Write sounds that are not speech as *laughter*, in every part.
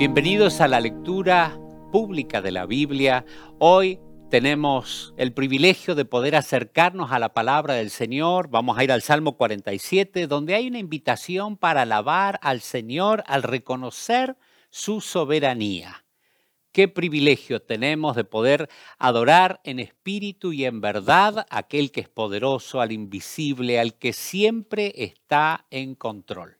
Bienvenidos a la lectura pública de la Biblia. Hoy tenemos el privilegio de poder acercarnos a la palabra del Señor. Vamos a ir al Salmo 47, donde hay una invitación para alabar al Señor al reconocer su soberanía. Qué privilegio tenemos de poder adorar en espíritu y en verdad a aquel que es poderoso, al invisible, al que siempre está en control.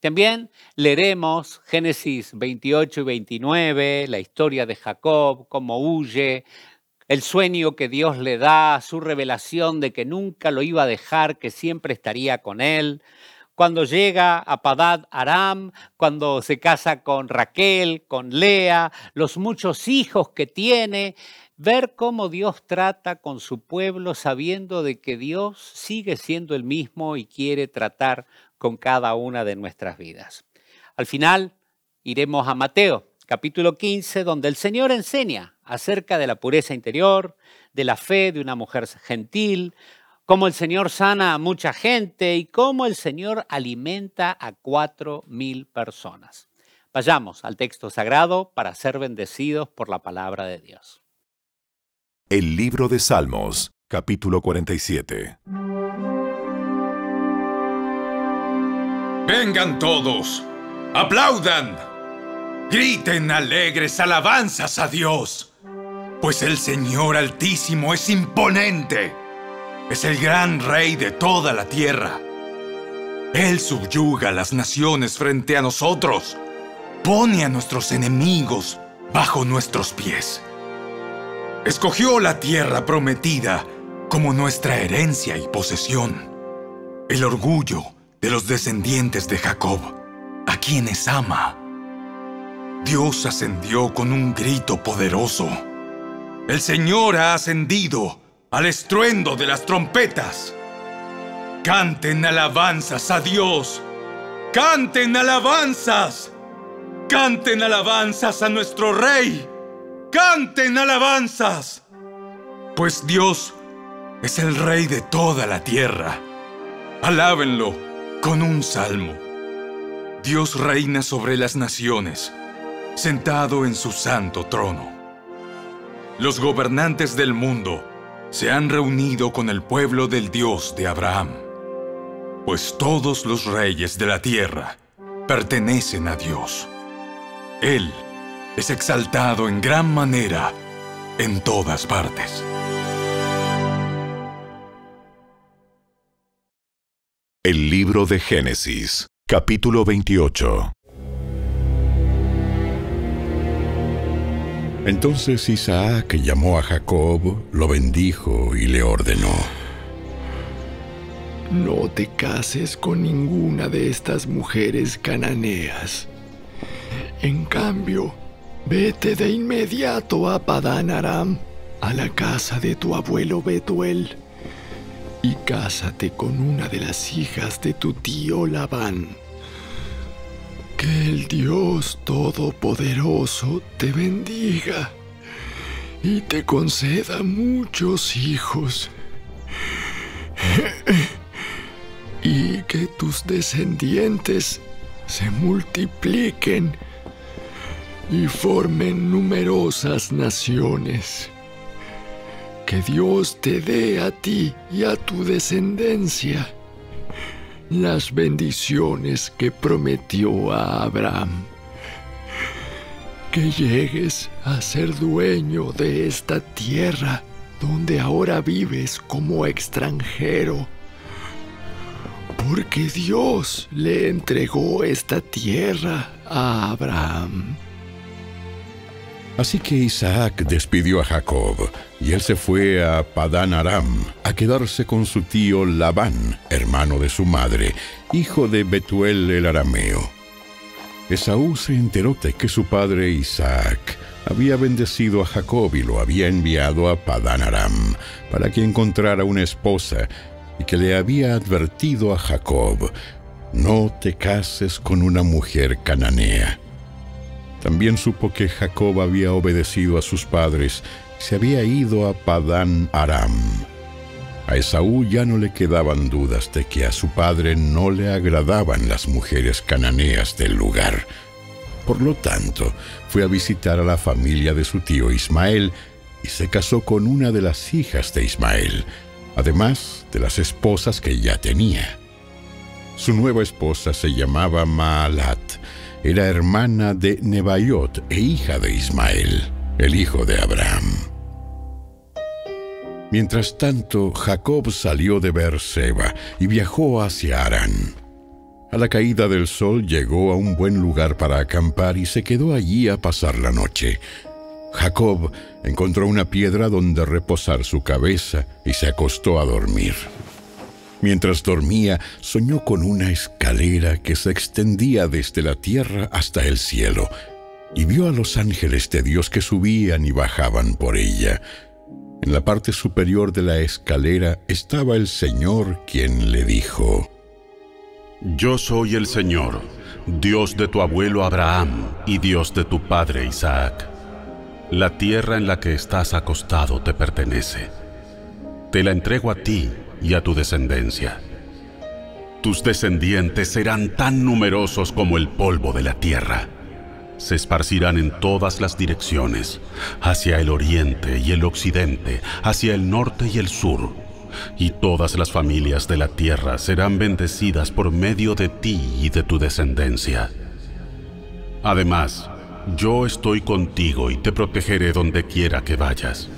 También leeremos Génesis 28 y 29, la historia de Jacob, cómo huye, el sueño que Dios le da, su revelación de que nunca lo iba a dejar, que siempre estaría con él. Cuando llega a Padad Aram, cuando se casa con Raquel, con Lea, los muchos hijos que tiene, ver cómo Dios trata con su pueblo sabiendo de que Dios sigue siendo el mismo y quiere tratar con cada una de nuestras vidas. Al final iremos a Mateo, capítulo 15, donde el Señor enseña acerca de la pureza interior, de la fe de una mujer gentil, cómo el Señor sana a mucha gente y cómo el Señor alimenta a cuatro mil personas. Vayamos al texto sagrado para ser bendecidos por la palabra de Dios. El libro de Salmos, capítulo 47. Vengan todos, aplaudan, griten alegres alabanzas a Dios, pues el Señor Altísimo es imponente, es el gran Rey de toda la tierra. Él subyuga a las naciones frente a nosotros, pone a nuestros enemigos bajo nuestros pies. Escogió la tierra prometida como nuestra herencia y posesión. El orgullo de los descendientes de Jacob, a quienes ama. Dios ascendió con un grito poderoso. El Señor ha ascendido al estruendo de las trompetas. Canten alabanzas a Dios. Canten alabanzas. Canten alabanzas a nuestro Rey. Canten alabanzas. Pues Dios es el Rey de toda la tierra. Alábenlo con un salmo. Dios reina sobre las naciones, sentado en su santo trono. Los gobernantes del mundo se han reunido con el pueblo del Dios de Abraham, pues todos los reyes de la tierra pertenecen a Dios. Él es exaltado en gran manera en todas partes. Libro de Génesis, capítulo 28. Entonces Isaac llamó a Jacob, lo bendijo y le ordenó. No te cases con ninguna de estas mujeres cananeas. En cambio, vete de inmediato a Padán Aram, a la casa de tu abuelo Betuel y cásate con una de las hijas de tu tío Labán. Que el Dios Todopoderoso te bendiga y te conceda muchos hijos. *laughs* y que tus descendientes se multipliquen y formen numerosas naciones que Dios te dé a ti y a tu descendencia las bendiciones que prometió a Abraham. Que llegues a ser dueño de esta tierra donde ahora vives como extranjero. Porque Dios le entregó esta tierra a Abraham. Así que Isaac despidió a Jacob, y él se fue a Padán Aram a quedarse con su tío Labán, hermano de su madre, hijo de Betuel el arameo. Esaú se enteró de que su padre Isaac había bendecido a Jacob y lo había enviado a Padán Aram para que encontrara una esposa y que le había advertido a Jacob, no te cases con una mujer cananea también supo que Jacob había obedecido a sus padres y se había ido a Padán Aram. A Esaú ya no le quedaban dudas de que a su padre no le agradaban las mujeres cananeas del lugar. Por lo tanto, fue a visitar a la familia de su tío Ismael y se casó con una de las hijas de Ismael, además de las esposas que ya tenía. Su nueva esposa se llamaba Maalat, era hermana de Nebaiot e hija de Ismael, el hijo de Abraham. Mientras tanto, Jacob salió de Beerseba y viajó hacia Arán. A la caída del sol llegó a un buen lugar para acampar y se quedó allí a pasar la noche. Jacob encontró una piedra donde reposar su cabeza y se acostó a dormir. Mientras dormía, soñó con una escalera que se extendía desde la tierra hasta el cielo, y vio a los ángeles de Dios que subían y bajaban por ella. En la parte superior de la escalera estaba el Señor quien le dijo, Yo soy el Señor, Dios de tu abuelo Abraham y Dios de tu padre Isaac. La tierra en la que estás acostado te pertenece. Te la entrego a ti y a tu descendencia. Tus descendientes serán tan numerosos como el polvo de la tierra. Se esparcirán en todas las direcciones, hacia el oriente y el occidente, hacia el norte y el sur. Y todas las familias de la tierra serán bendecidas por medio de ti y de tu descendencia. Además, yo estoy contigo y te protegeré donde quiera que vayas.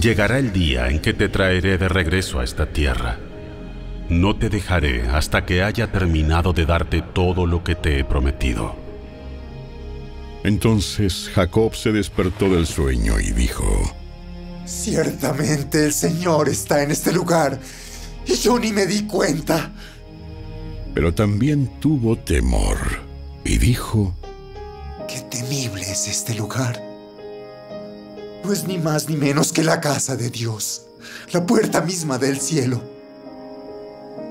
Llegará el día en que te traeré de regreso a esta tierra. No te dejaré hasta que haya terminado de darte todo lo que te he prometido. Entonces Jacob se despertó del sueño y dijo, Ciertamente el Señor está en este lugar y yo ni me di cuenta. Pero también tuvo temor y dijo, Qué temible es este lugar. No es ni más ni menos que la casa de Dios, la puerta misma del cielo.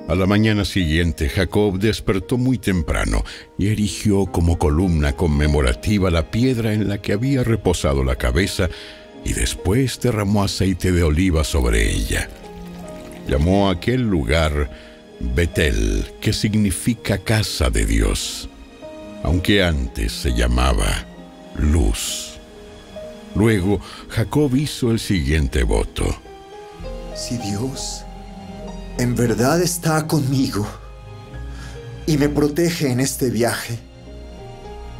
A la mañana siguiente, Jacob despertó muy temprano y erigió como columna conmemorativa la piedra en la que había reposado la cabeza y después derramó aceite de oliva sobre ella. Llamó a aquel lugar Betel, que significa casa de Dios, aunque antes se llamaba Luz. Luego Jacob hizo el siguiente voto. Si Dios en verdad está conmigo y me protege en este viaje,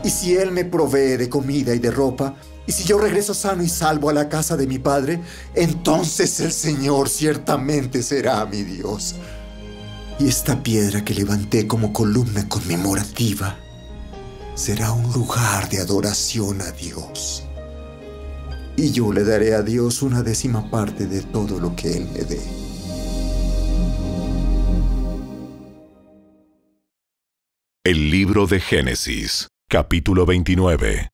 y si Él me provee de comida y de ropa, y si yo regreso sano y salvo a la casa de mi padre, entonces el Señor ciertamente será mi Dios. Y esta piedra que levanté como columna conmemorativa será un lugar de adoración a Dios y yo le daré a Dios una décima parte de todo lo que Él me dé. El libro de Génesis, capítulo 29.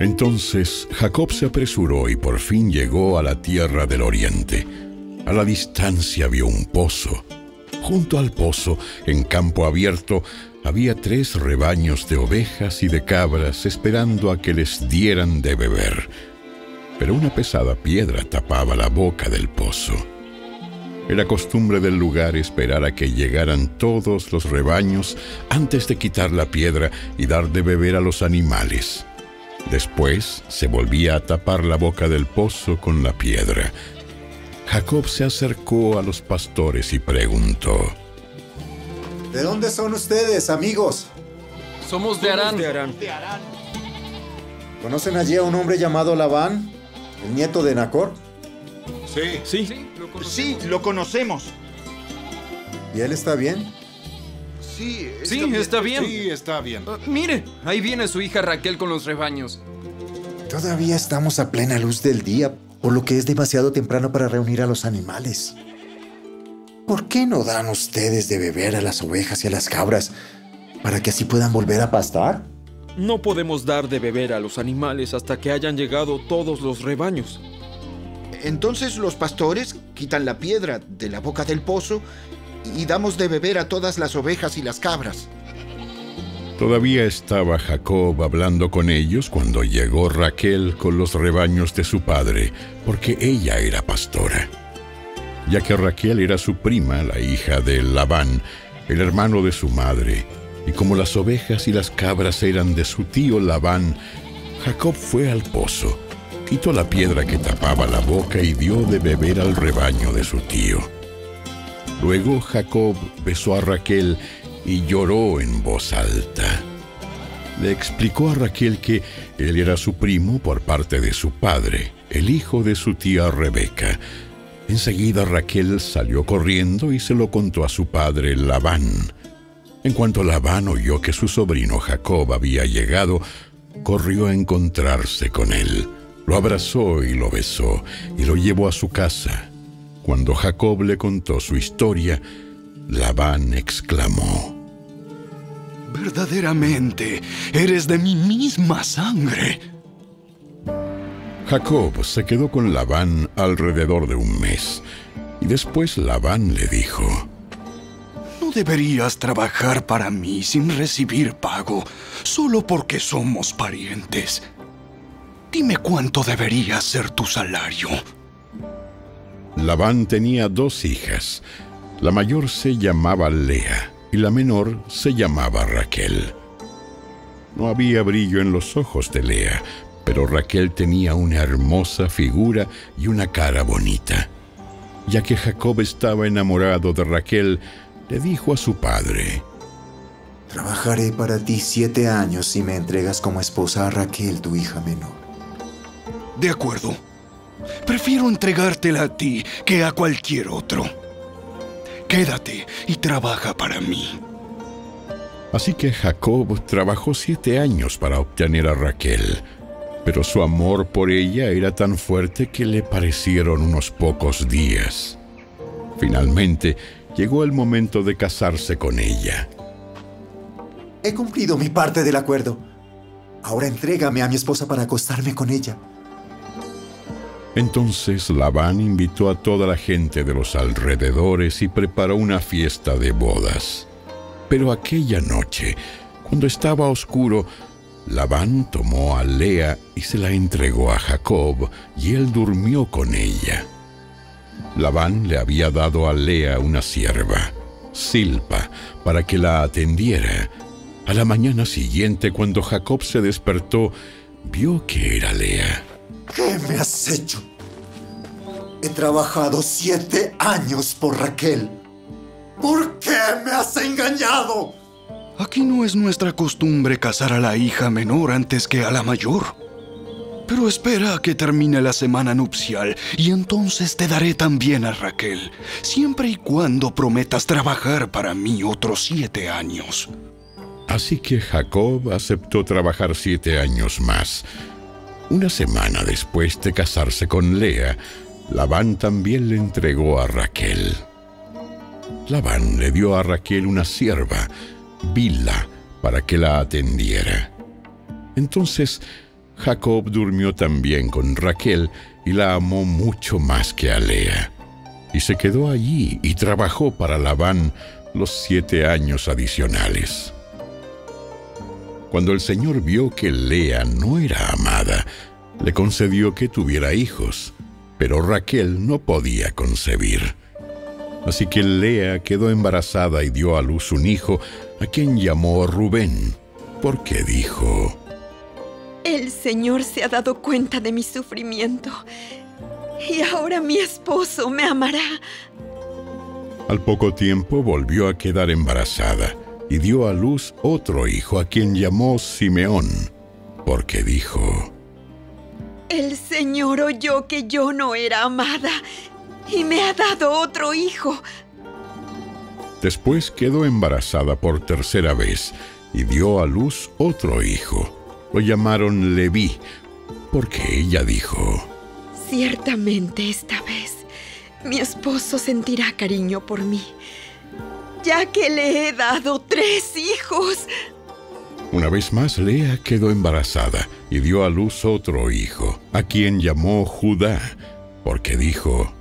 Entonces Jacob se apresuró y por fin llegó a la tierra del oriente. A la distancia vio un pozo. Junto al pozo, en campo abierto, había tres rebaños de ovejas y de cabras esperando a que les dieran de beber, pero una pesada piedra tapaba la boca del pozo. Era costumbre del lugar esperar a que llegaran todos los rebaños antes de quitar la piedra y dar de beber a los animales. Después se volvía a tapar la boca del pozo con la piedra. Jacob se acercó a los pastores y preguntó, ¿De dónde son ustedes, amigos? Somos de Arán. ¿Conocen allí a un hombre llamado Labán, el nieto de Nacor? Sí. Sí. Sí, lo conocemos. ¿Y él está bien? Sí, Sí, está bien. Sí, está bien. Ah, mire, ahí viene su hija Raquel con los rebaños. Todavía estamos a plena luz del día, por lo que es demasiado temprano para reunir a los animales. ¿Por qué no dan ustedes de beber a las ovejas y a las cabras para que así puedan volver a pastar? No podemos dar de beber a los animales hasta que hayan llegado todos los rebaños. Entonces los pastores quitan la piedra de la boca del pozo y damos de beber a todas las ovejas y las cabras. Todavía estaba Jacob hablando con ellos cuando llegó Raquel con los rebaños de su padre, porque ella era pastora. Ya que Raquel era su prima, la hija de Labán, el hermano de su madre, Y como las ovejas y las cabras eran de su tío Labán, Jacob fue al pozo, quitó la piedra que tapaba la boca y dio de beber al rebaño de su tío. Luego Jacob besó a Raquel y lloró en voz alta. Le explicó a Raquel que él era su primo por parte de su padre, el hijo de su tía Rebeca. Enseguida Raquel salió corriendo y se lo contó a su padre Labán. En cuanto Labán oyó que su sobrino Jacob había llegado, corrió a encontrarse con él. Lo abrazó y lo besó y lo llevó a su casa. Cuando Jacob le contó su historia, Labán exclamó, Verdaderamente, eres de mi misma sangre. Jacob se quedó con Labán alrededor de un mes, y después Labán le dijo, No deberías trabajar para mí sin recibir pago, solo porque somos parientes. Dime cuánto debería ser tu salario. Labán tenía dos hijas. La mayor se llamaba Lea y la menor se llamaba Raquel. No había brillo en los ojos de Lea, pero Raquel tenía una hermosa figura y una cara bonita. Ya que Jacob estaba enamorado de Raquel, le dijo a su padre, Trabajaré para ti siete años si me entregas como esposa a Raquel, tu hija menor. De acuerdo. Prefiero entregártela a ti que a cualquier otro. Quédate y trabaja para mí. Así que Jacob trabajó siete años para obtener a Raquel, pero su amor por ella era tan fuerte que le parecieron unos pocos días. Finalmente, llegó el momento de casarse con ella. He cumplido mi parte del acuerdo. Ahora entrégame a mi esposa para acostarme con ella. Entonces Labán invitó a toda la gente de los alrededores y preparó una fiesta de bodas. Pero aquella noche, cuando estaba oscuro, Labán tomó a Lea y se la entregó a Jacob, y él durmió con ella. Labán le había dado a Lea una sierva, Silpa, para que la atendiera. A la mañana siguiente, cuando Jacob se despertó, vio que era Lea. ¿Qué me has hecho? He trabajado siete años por Raquel. ¿Por qué me has engañado? Aquí no es nuestra costumbre casar a la hija menor antes que a la mayor. Pero espera a que termine la semana nupcial y entonces te daré también a Raquel, siempre y cuando prometas trabajar para mí otros siete años. Así que Jacob aceptó trabajar siete años más. Una semana después de casarse con Lea, Labán también le entregó a Raquel. Labán le dio a Raquel una sierva, Bila, para que la atendiera. Entonces Jacob durmió también con Raquel y la amó mucho más que a Lea. Y se quedó allí y trabajó para Labán los siete años adicionales. Cuando el Señor vio que Lea no era amada, le concedió que tuviera hijos, pero Raquel no podía concebir. Así que Lea quedó embarazada y dio a luz un hijo, a quien llamó Rubén, porque dijo, El Señor se ha dado cuenta de mi sufrimiento, y ahora mi esposo me amará. Al poco tiempo volvió a quedar embarazada y dio a luz otro hijo a quien llamó Simeón, porque dijo, El Señor oyó que yo no era amada y me ha dado otro hijo. Después quedó embarazada por tercera vez y dio a luz otro hijo. Lo llamaron Leví, porque ella dijo, Ciertamente esta vez mi esposo sentirá cariño por mí, ya que le he dado tres hijos. Una vez más Lea quedó embarazada y dio a luz otro hijo, a quien llamó Judá, porque dijo,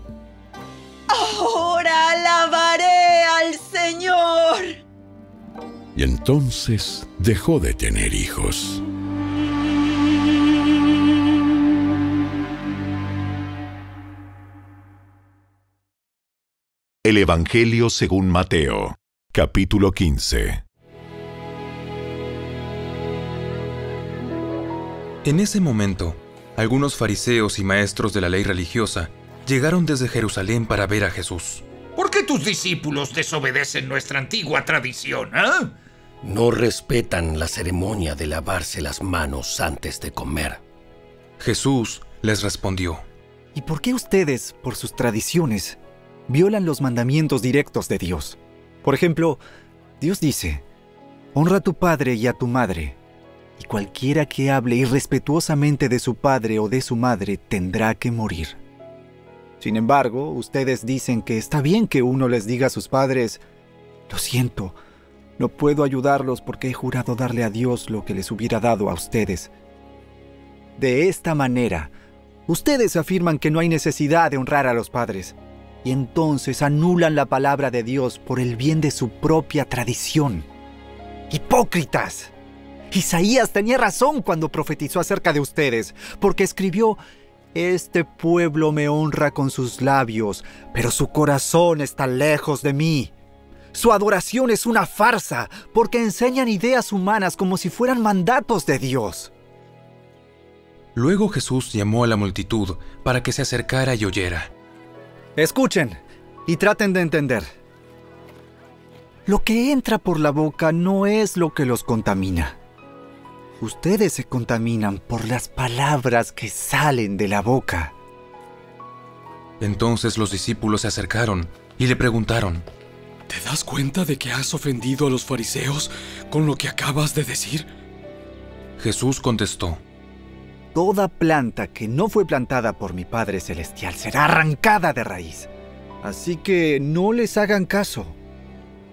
Ahora entonces dejó de tener hijos. El Evangelio según Mateo, capítulo 15. En ese momento, algunos fariseos y maestros de la ley religiosa llegaron desde Jerusalén para ver a Jesús. ¿Por qué tus discípulos desobedecen nuestra antigua tradición? ¿eh? No respetan la ceremonia de lavarse las manos antes de comer. Jesús les respondió. ¿Y por qué ustedes, por sus tradiciones, violan los mandamientos directos de Dios? Por ejemplo, Dios dice, honra a tu padre y a tu madre, y cualquiera que hable irrespetuosamente de su padre o de su madre tendrá que morir. Sin embargo, ustedes dicen que está bien que uno les diga a sus padres, lo siento, no puedo ayudarlos porque he jurado darle a Dios lo que les hubiera dado a ustedes. De esta manera, ustedes afirman que no hay necesidad de honrar a los padres, y entonces anulan la palabra de Dios por el bien de su propia tradición. ¡Hipócritas! Isaías tenía razón cuando profetizó acerca de ustedes, porque escribió, Este pueblo me honra con sus labios, pero su corazón está lejos de mí. Su adoración es una farsa, porque enseñan ideas humanas como si fueran mandatos de Dios. Luego Jesús llamó a la multitud para que se acercara y oyera. Escuchen y traten de entender. Lo que entra por la boca no es lo que los contamina. Ustedes se contaminan por las palabras que salen de la boca. Entonces los discípulos se acercaron y le preguntaron, ¿Te das cuenta de que has ofendido a los fariseos con lo que acabas de decir? Jesús contestó, Toda planta que no fue plantada por mi Padre Celestial será arrancada de raíz. Así que no les hagan caso.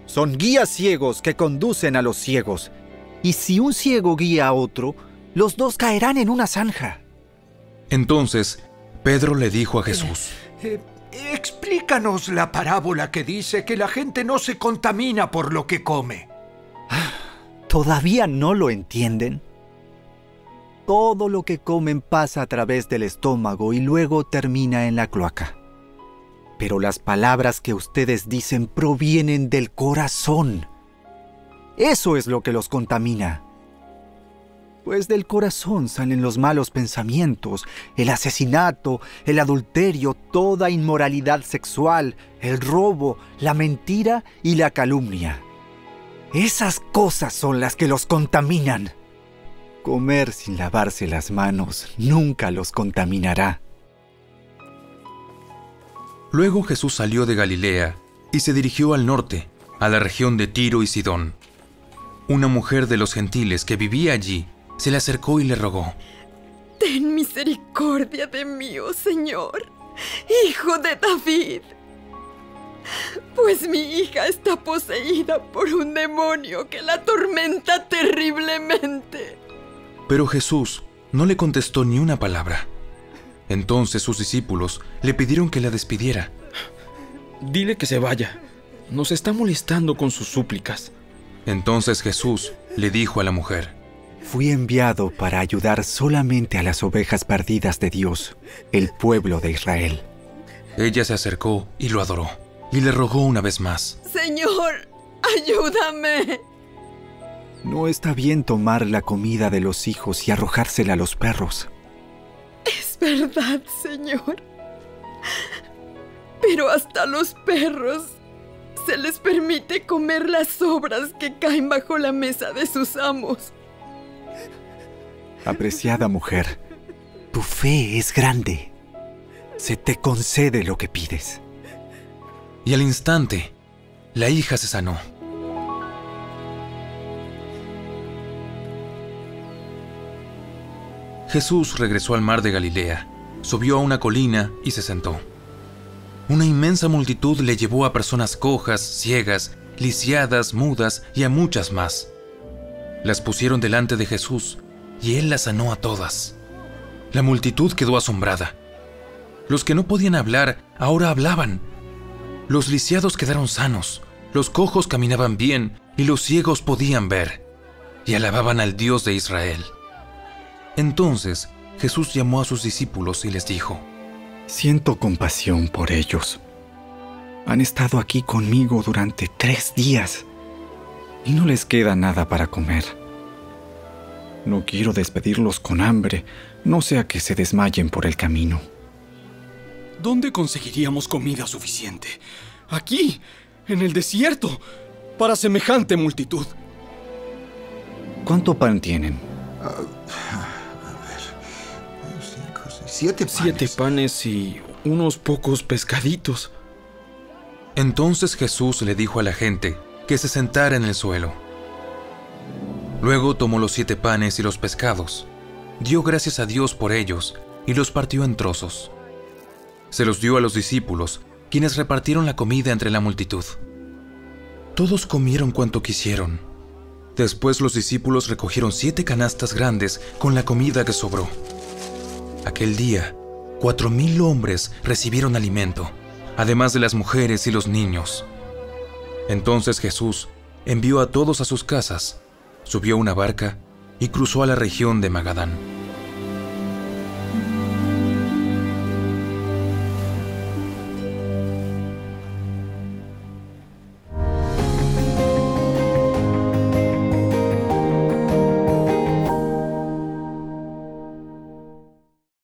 Son guías ciegos que conducen a los ciegos. Y si un ciego guía a otro, los dos caerán en una zanja. Entonces, Pedro le dijo a Jesús, eh, Explícanos la parábola que dice que la gente no se contamina por lo que come. ¿Todavía no lo entienden? Todo lo que comen pasa a través del estómago y luego termina en la cloaca. Pero las palabras que ustedes dicen provienen del corazón. Eso es lo que los contamina. Pues del corazón salen los malos pensamientos, el asesinato, el adulterio, toda inmoralidad sexual, el robo, la mentira y la calumnia. Esas cosas son las que los contaminan. Comer sin lavarse las manos nunca los contaminará. Luego Jesús salió de Galilea y se dirigió al norte, a la región de Tiro y Sidón. Una mujer de los gentiles que vivía allí se le acercó y le rogó. Ten misericordia de mí, oh Señor, hijo de David. Pues mi hija está poseída por un demonio que la atormenta terriblemente. Pero Jesús no le contestó ni una palabra. Entonces sus discípulos le pidieron que la despidiera. Dile que se vaya. Nos está molestando con sus súplicas. Entonces Jesús le dijo a la mujer, Fui enviado para ayudar solamente a las ovejas perdidas de Dios, el pueblo de Israel. Ella se acercó y lo adoró, y le rogó una vez más. Señor, ayúdame. No está bien tomar la comida de los hijos y arrojársela a los perros. Es verdad, Señor. Pero hasta los perros se les permite comer las sobras que caen bajo la mesa de sus amos. Apreciada mujer, tu fe es grande. Se te concede lo que pides. Y al instante, la hija se sanó. Jesús regresó al mar de Galilea, subió a una colina y se sentó. Una inmensa multitud le llevó a personas cojas, ciegas, lisiadas, mudas y a muchas más. Las pusieron delante de Jesús y él las sanó a todas. La multitud quedó asombrada. Los que no podían hablar ahora hablaban. Los lisiados quedaron sanos, los cojos caminaban bien y los ciegos podían ver, y alababan al Dios de Israel. Entonces Jesús llamó a sus discípulos y les dijo, Siento compasión por ellos. Han estado aquí conmigo durante tres días y no les queda nada para comer. No quiero despedirlos con hambre, no sea que se desmayen por el camino. ¿Dónde conseguiríamos comida suficiente? Aquí, en el desierto, para semejante multitud. ¿Cuánto pan tienen? Siete panes. Siete panes y unos pocos pescaditos. Entonces Jesús le dijo a la gente que se sentara en el suelo. Luego tomó los siete panes y los pescados, dio gracias a Dios por ellos y los partió en trozos. Se los dio a los discípulos, quienes repartieron la comida entre la multitud. Todos comieron cuanto quisieron. Después los discípulos recogieron siete canastas grandes con la comida que sobró. Aquel día, cuatro mil hombres recibieron alimento, además de las mujeres y los niños. Entonces Jesús envió a todos a sus casas, subió una barca y cruzó a la región de Magadán.